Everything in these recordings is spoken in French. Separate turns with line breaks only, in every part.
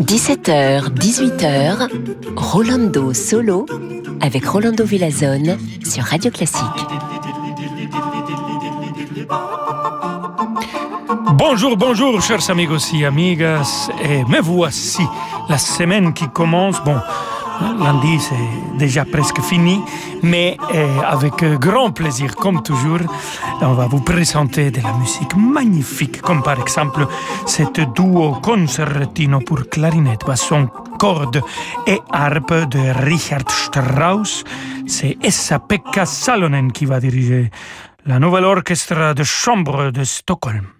17h, 18h, Rolando Solo avec Rolando Villazone sur Radio Classique.
Bonjour, bonjour, chers amigos et amigas, et me voici, la semaine qui commence. Bon, Lundi, c'est déjà presque fini, mais euh, avec euh, grand plaisir, comme toujours, on va vous présenter de la musique magnifique, comme par exemple cette duo concertino pour clarinette, basson, corde et harpe de Richard Strauss. C'est Essa-Pekka Salonen qui va diriger la nouvelle orchestre de chambre de Stockholm.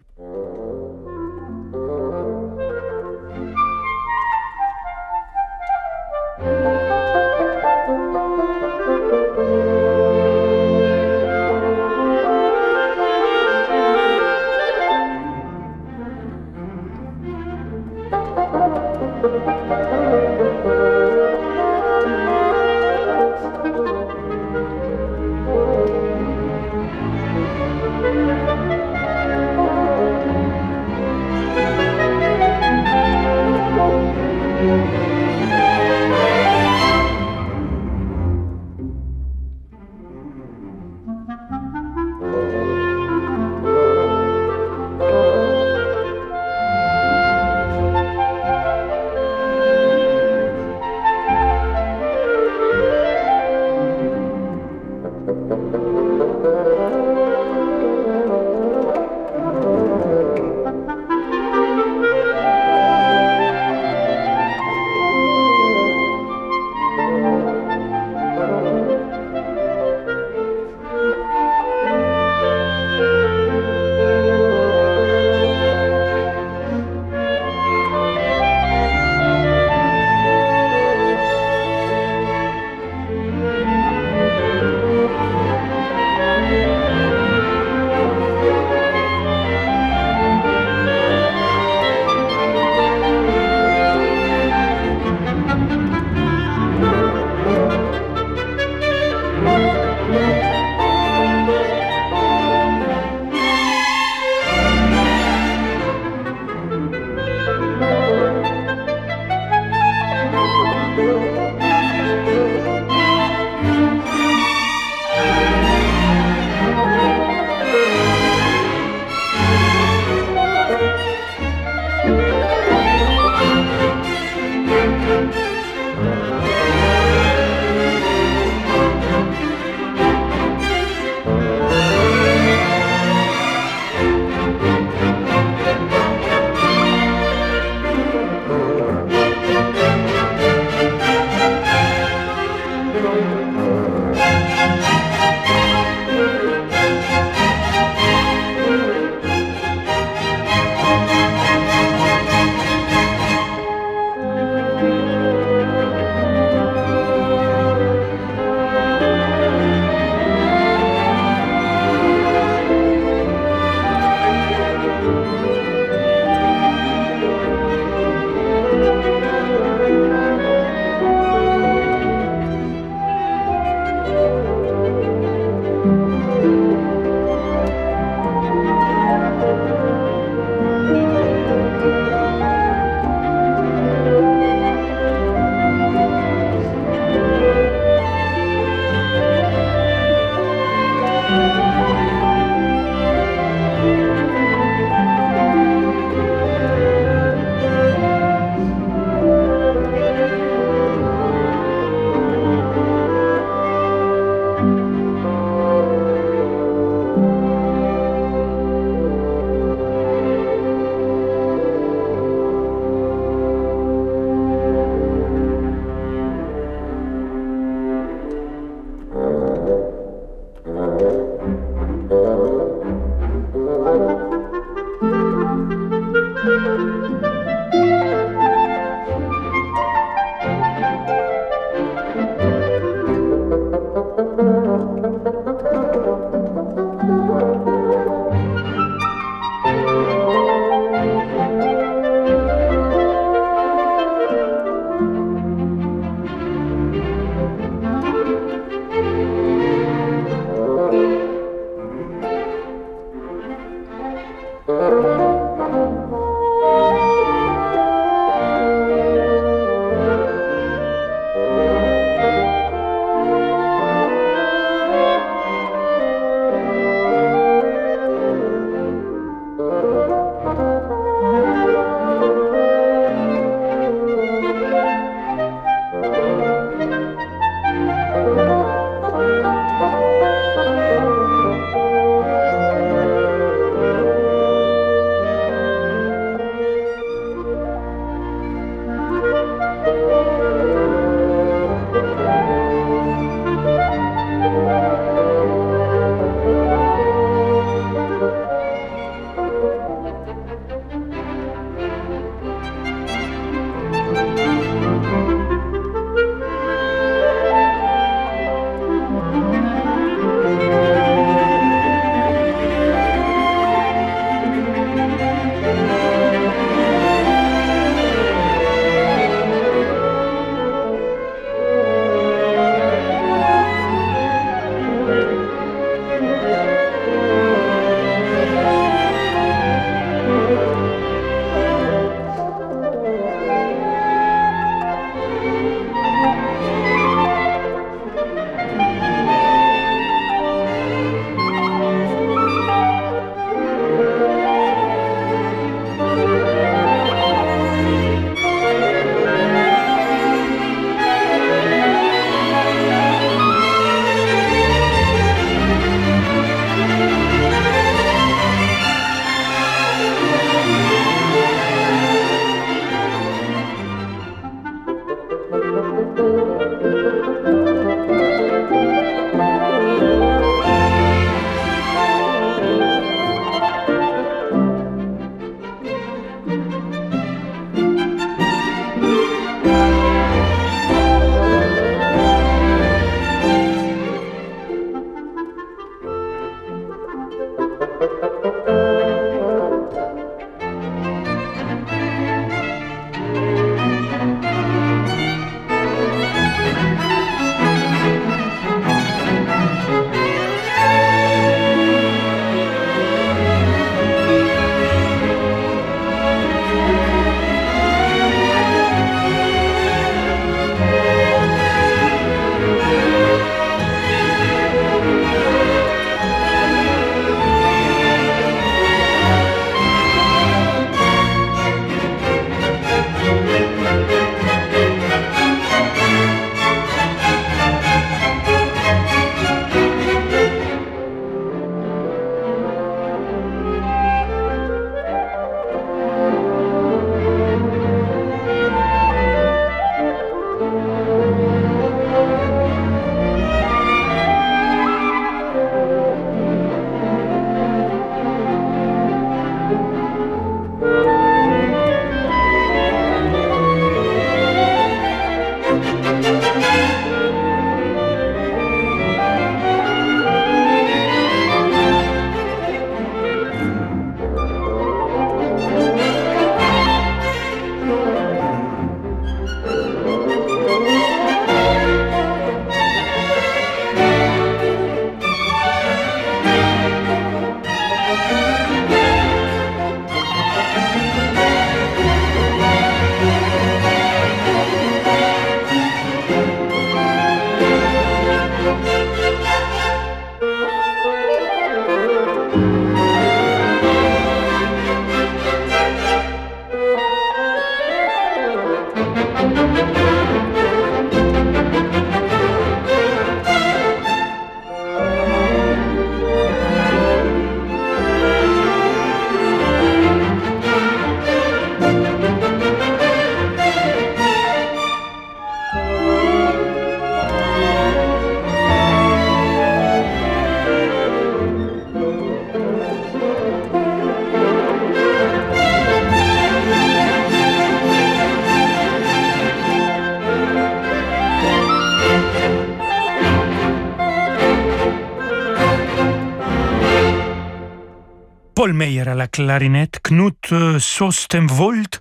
Paul Meyer à la clarinette, Knut Sostenvold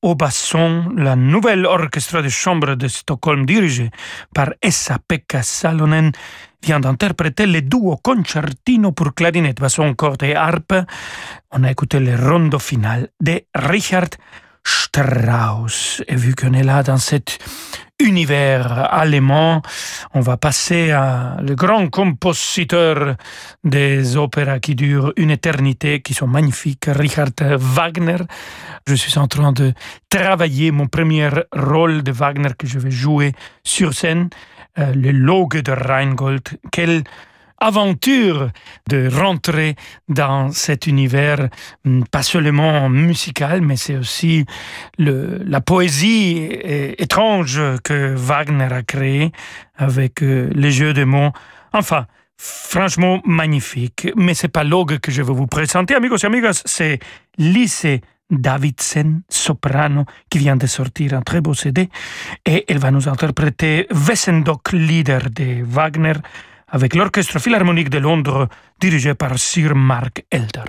au basson, la nouvelle orchestre de chambre de Stockholm dirigée par Essa-Pekka Salonen vient d'interpréter le duo concertino pour clarinette, basson, corde et harpe. On a écouté le rondo final de Richard Strauss. Et vu qu'on est là dans cet univers allemand, on va passer à le grand compositeur des opéras qui durent une éternité, qui sont magnifiques, Richard Wagner. Je suis en train de travailler mon premier rôle de Wagner que je vais jouer sur scène, euh, le Loge de Rheingold. Quel aventure de rentrer dans cet univers, hmm, pas seulement musical, mais c'est aussi la poésie étrange que Wagner a créée avec euh, les jeux de mots. Enfin, franchement magnifique. Mais c'est pas l'ogue que je vais vous présenter, amigos et amigas, c'est Lise Davidsen, soprano, qui vient de sortir un très beau CD, et elle va nous interpréter Wessendok Lieder de Wagner, avec l'Orchestre Philharmonique de Londres dirigé par Sir Mark Elder.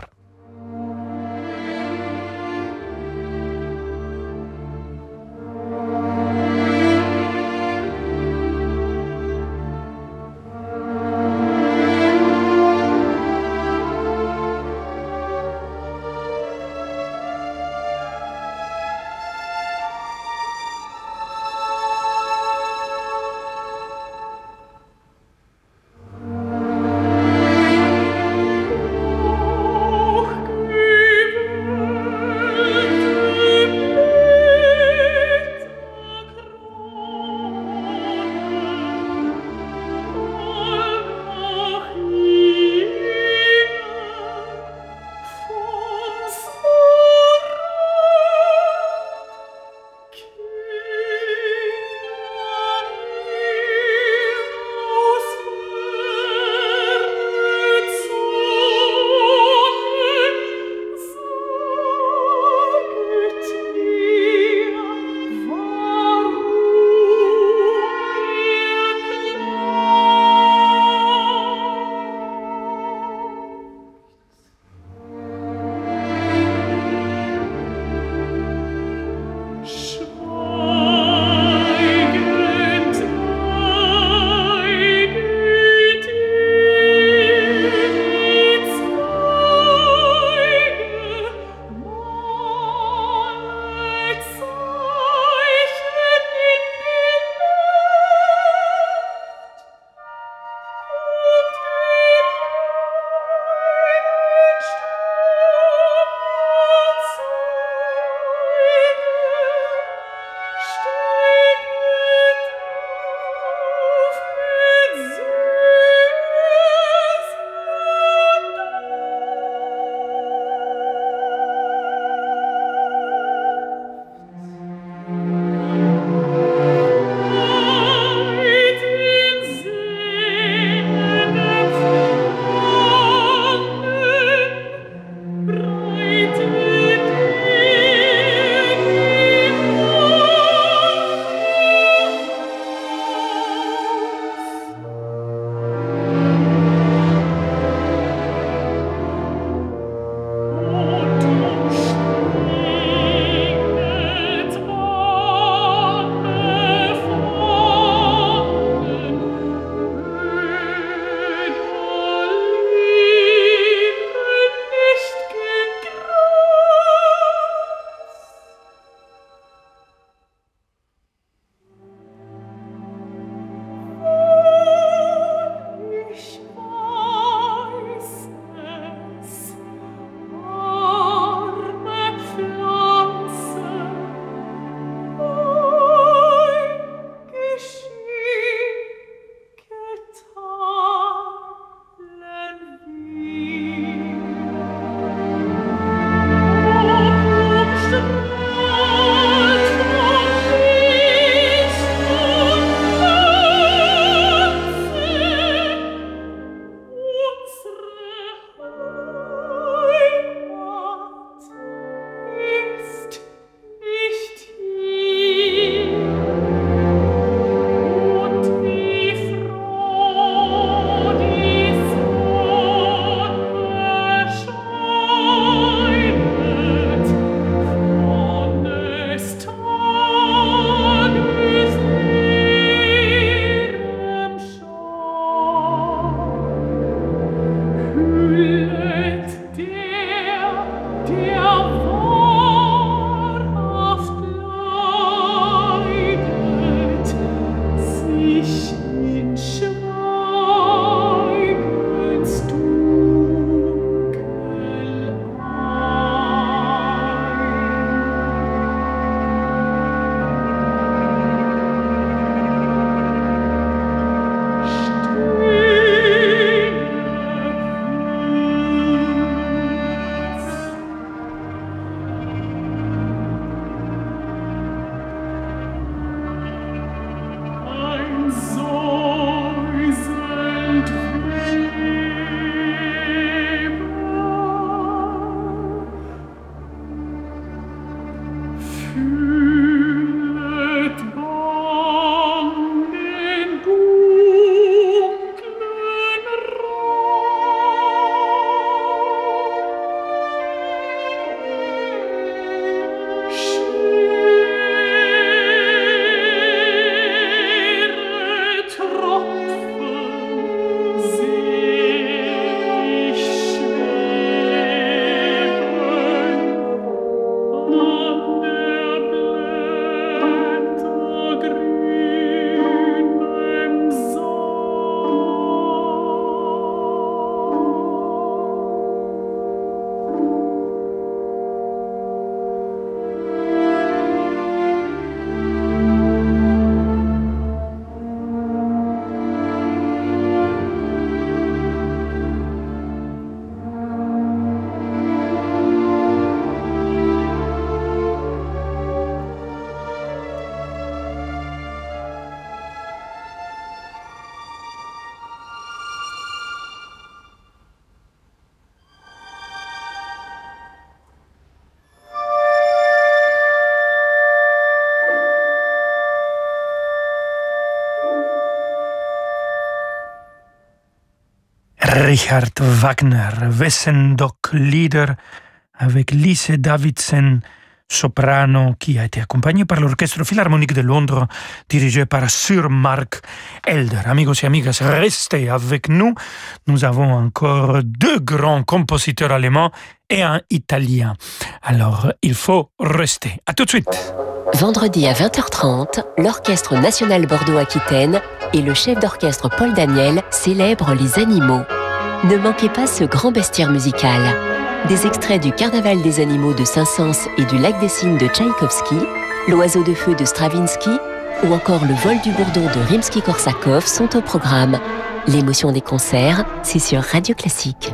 Richard Wagner, Wessendok Lieder avec Lise Davidsen, soprano, qui a été accompagné par l'Orchestre Philharmonique de Londres, dirigé par Sir Mark Elder. Amigos et amigas, restez avec nous. Nous avons encore deux grands compositeurs allemands et un italien. Alors, il faut rester. À tout de suite.
Vendredi à 20h30, l'Orchestre national Bordeaux-Aquitaine et le chef d'orchestre Paul Daniel célèbrent les animaux. Ne manquez pas ce grand bestiaire musical. Des extraits du Carnaval des animaux de Saint-Saëns et du Lac des Cygnes de Tchaïkovski, L'oiseau de feu de Stravinsky ou encore Le vol du bourdon de Rimsky-Korsakov sont au programme. L'émotion des concerts, c'est sur Radio Classique.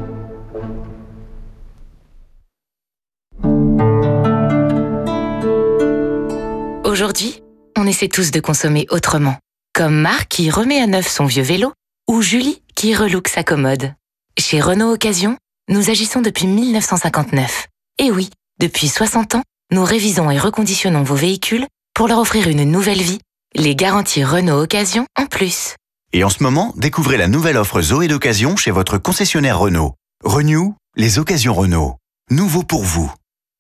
Aujourd'hui, on essaie tous de consommer autrement. Comme Marc qui remet à neuf son vieux vélo ou Julie qui relook sa commode. Chez Renault Occasion, nous agissons depuis 1959. Et oui, depuis 60 ans, nous révisons et reconditionnons vos véhicules pour leur offrir une nouvelle vie, les garanties Renault Occasion en plus.
Et en ce moment, découvrez la nouvelle offre Zoé d'occasion chez votre concessionnaire Renault. Renew, les occasions Renault. Nouveau pour vous.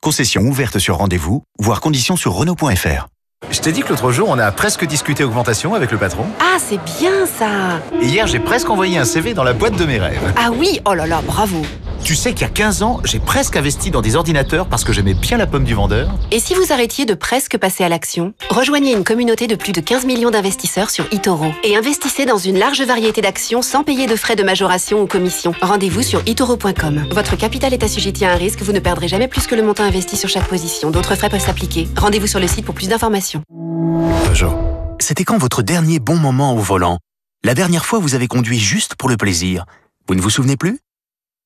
Concession ouverte sur rendez-vous, voire conditions sur Renault.fr.
Je t'ai dit que l'autre jour, on a presque discuté augmentation avec le patron.
Ah, c'est bien ça
Et hier, j'ai presque envoyé un CV dans la boîte de mes rêves.
Ah oui, oh là là, bravo
Tu sais qu'il y a 15 ans, j'ai presque investi dans des ordinateurs parce que j'aimais bien la pomme du vendeur.
Et si vous arrêtiez de presque passer à l'action Rejoignez une communauté de plus de 15 millions d'investisseurs sur eToro et investissez dans une large variété d'actions sans payer de frais de majoration ou commission. Rendez-vous sur itoro.com. Votre capital est assujetti à un risque, vous ne perdrez jamais plus que le montant investi sur chaque position. D'autres frais peuvent s'appliquer. Rendez-vous sur le site pour plus d'informations.
Peugeot. C'était quand votre dernier bon moment au volant? La dernière fois, vous avez conduit juste pour le plaisir. Vous ne vous souvenez plus?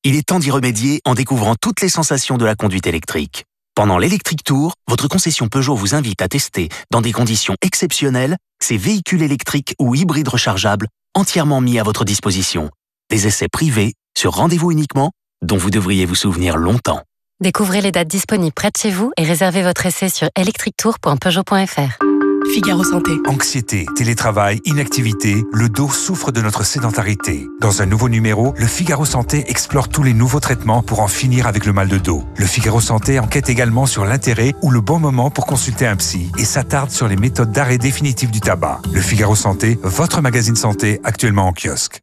Il est temps d'y remédier en découvrant toutes les sensations de la conduite électrique. Pendant l'Electric Tour, votre concession Peugeot vous invite à tester, dans des conditions exceptionnelles, ces véhicules électriques ou hybrides rechargeables entièrement mis à votre disposition. Des essais privés, sur rendez-vous uniquement, dont vous devriez vous souvenir longtemps.
Découvrez les dates disponibles près de chez vous et réservez votre essai sur electrictour.peugeot.fr.
Figaro Santé.
Anxiété, télétravail, inactivité, le dos souffre de notre sédentarité. Dans un nouveau numéro, le Figaro Santé explore tous les nouveaux traitements pour en finir avec le mal de dos. Le Figaro Santé enquête également sur l'intérêt ou le bon moment pour consulter un psy et s'attarde sur les méthodes d'arrêt définitif du tabac. Le Figaro Santé, votre magazine santé actuellement en kiosque.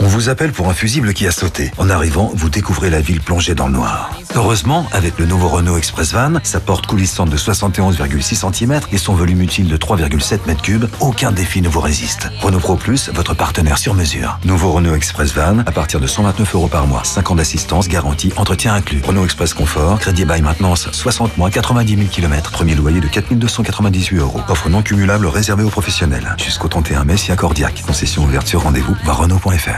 On vous appelle pour un fusible qui a sauté. En arrivant, vous découvrez la ville plongée dans le noir. Heureusement, avec le nouveau Renault Express Van, sa porte coulissante de 71,6 cm et son volume utile de 3,7 m3, aucun défi ne vous résiste. Renault Pro Plus, votre partenaire sur mesure. Nouveau Renault Express Van, à partir de 129 euros par mois. 5 ans d'assistance, garantie, entretien inclus. Renault Express Confort, crédit bail maintenance, 60 mois, 90 000 km. Premier loyer de 4298 euros. Offre non cumulable réservée aux professionnels. Jusqu'au 31 mai, si accordiaque. Concession ouverte sur rendez-vous, voir Renault.fr.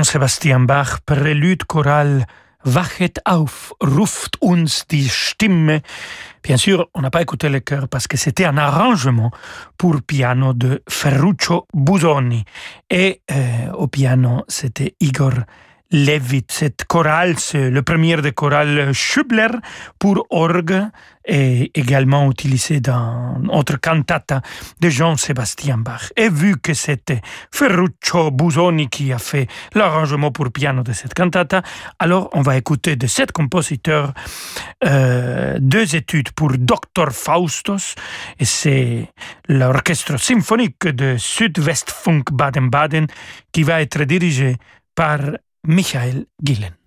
Jean-Sébastien Bach, prélude choral Wachet auf, ruft uns die Stimme. Bien sûr, on n'a pas écouté le chœur parce que c'était un arrangement pour piano de Ferruccio Busoni. Et euh, au piano, c'était Igor Levit. Cette chorale, c'est le premier de chorale Schubler pour orgue et également utilisé dans autre cantata de Jean-Sébastien Bach. Et vu que c'était Ferruccio Busoni qui a fait l'arrangement pour piano de cette cantata, alors on va écouter de cet compositeur euh, deux études pour Dr. Faustos, et c'est l'orchestre symphonique de Südwestfunk Baden-Baden qui va être dirigé par Michael Gillen.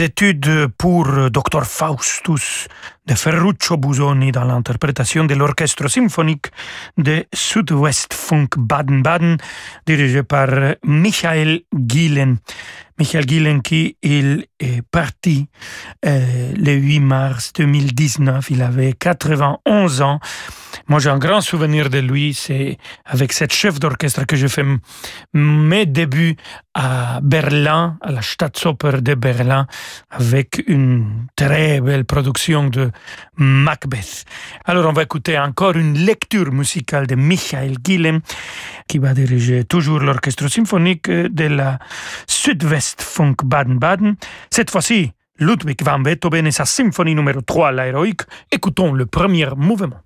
Études pour Dr Faustus de Ferruccio Busoni dans l'interprétation de l'orchestre symphonique de Südwest Funk Baden-Baden, dirigé par Michael Gielen. Michael Gielen qui il est parti euh, le 8 mars 2019, il avait 91 ans. Moi, j'ai un grand souvenir de lui. C'est avec cette chef d'orchestre que j'ai fait mes débuts à Berlin, à la Staatsoper de Berlin, avec une très belle production de Macbeth. Alors, on va écouter encore une lecture musicale de Michael Gillem, qui va diriger toujours l'orchestre symphonique de la Südwestfunk Baden-Baden. Cette fois-ci, Ludwig van Beethoven et sa symphonie numéro 3, l'héroïque. Écoutons le premier mouvement.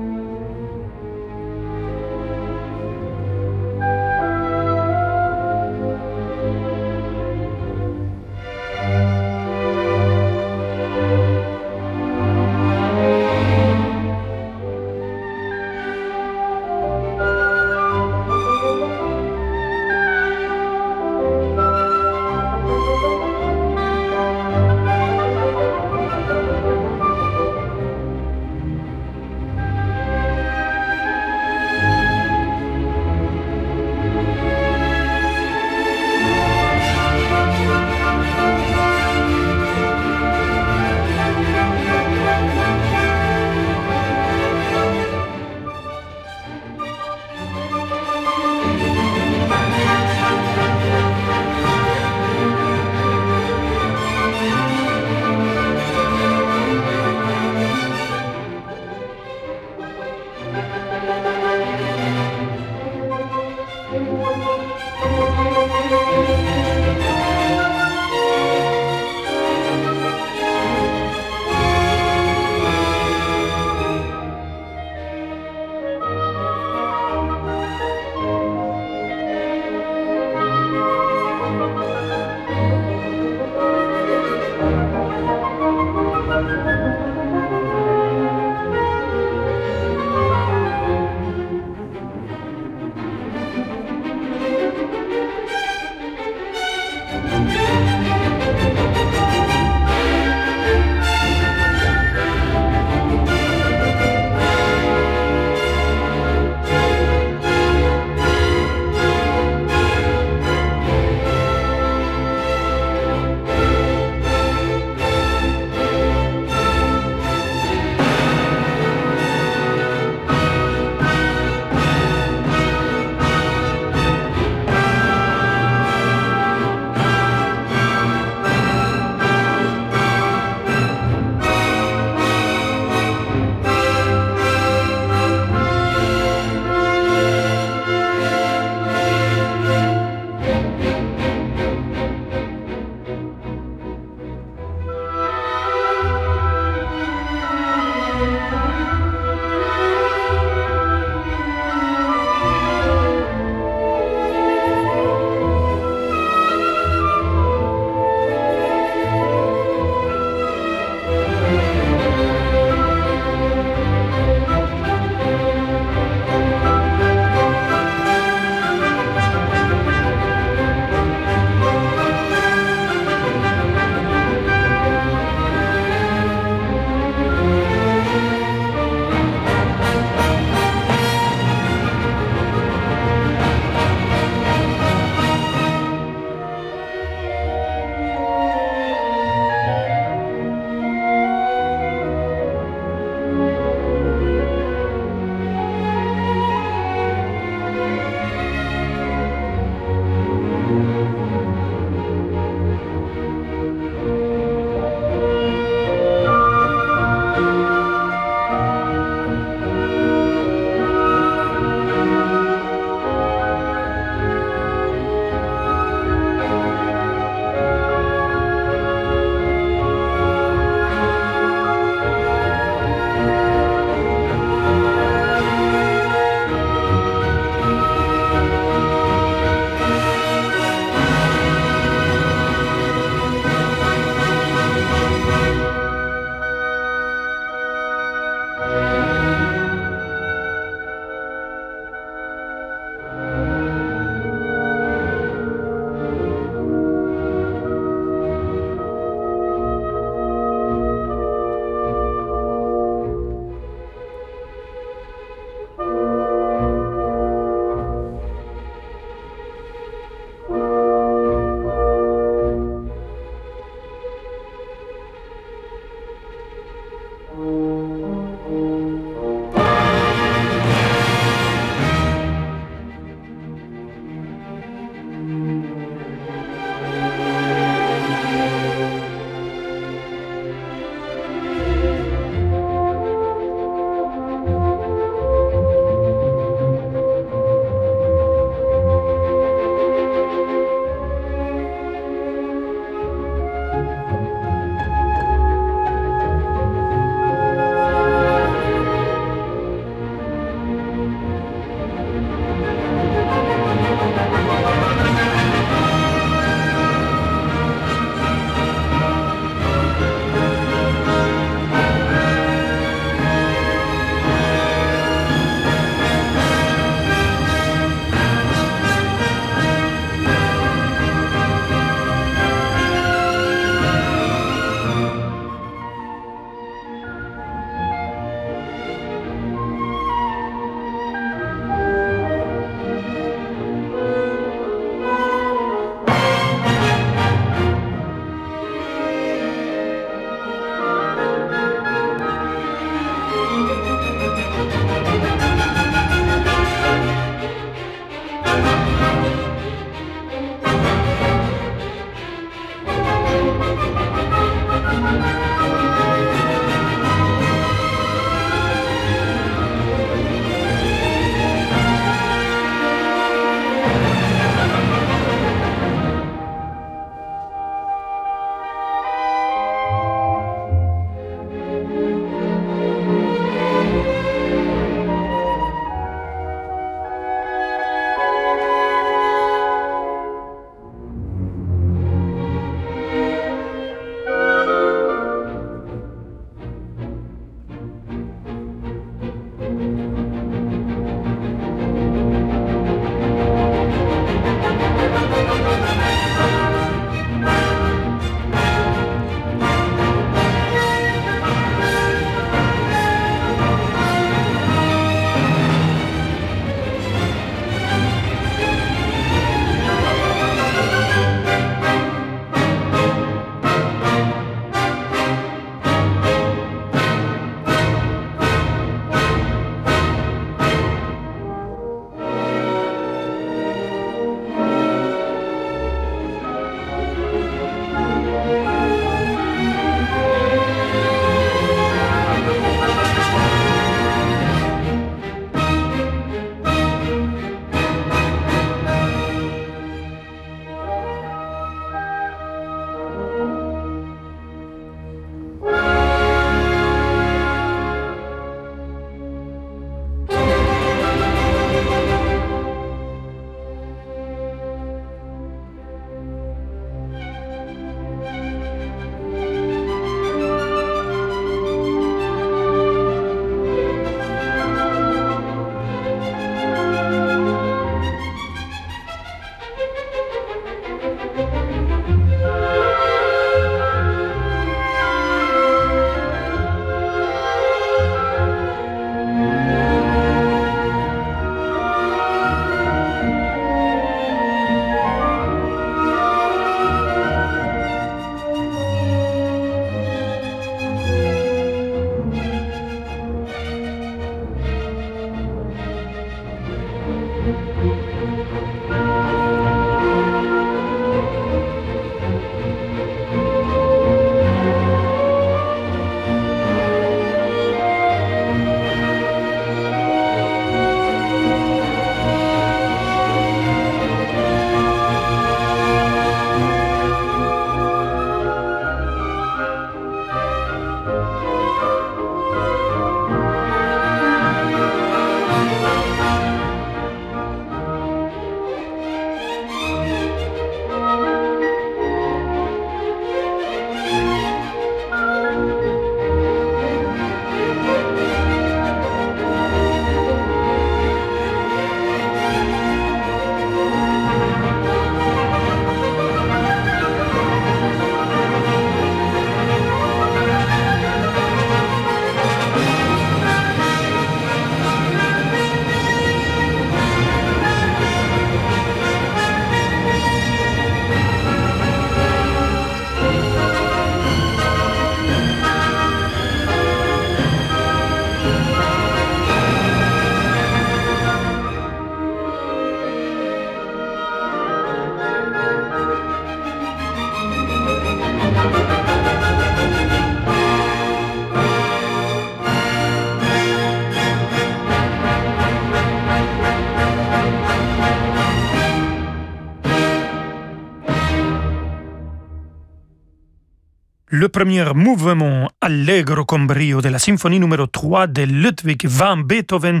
Premier mouvement allegro con brio de la symphonie numéro 3 de Ludwig van Beethoven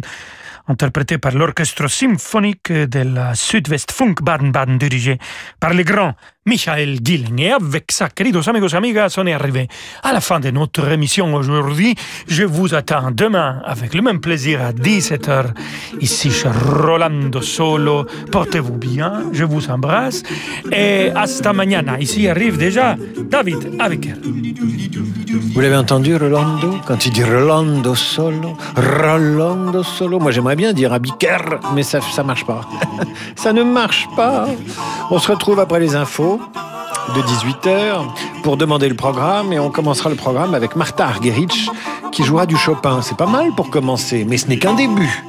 interprété par l'orchestre symphonique de la Sud-West Funk Baden-Baden dirigé par le grand Michael Gilling. Et avec ça, queridos amigos, amigas, on est arrivé à la fin de notre émission aujourd'hui. Je vous attends demain avec le même plaisir à 17h ici chez Rolando Solo. Portez-vous bien, je vous embrasse. Et hasta mañana. Ici arrive déjà David Aviker.
Vous l'avez entendu, Rolando? Quand il dit Rolando Solo, Rolando Solo. Moi, j'aimerais bien dire Abiker, mais ça ne marche pas. ça ne marche pas. On se retrouve après les infos de 18h pour demander le programme et on commencera le programme avec Martha Argerich qui jouera du Chopin. C'est pas mal pour commencer, mais ce n'est qu'un début.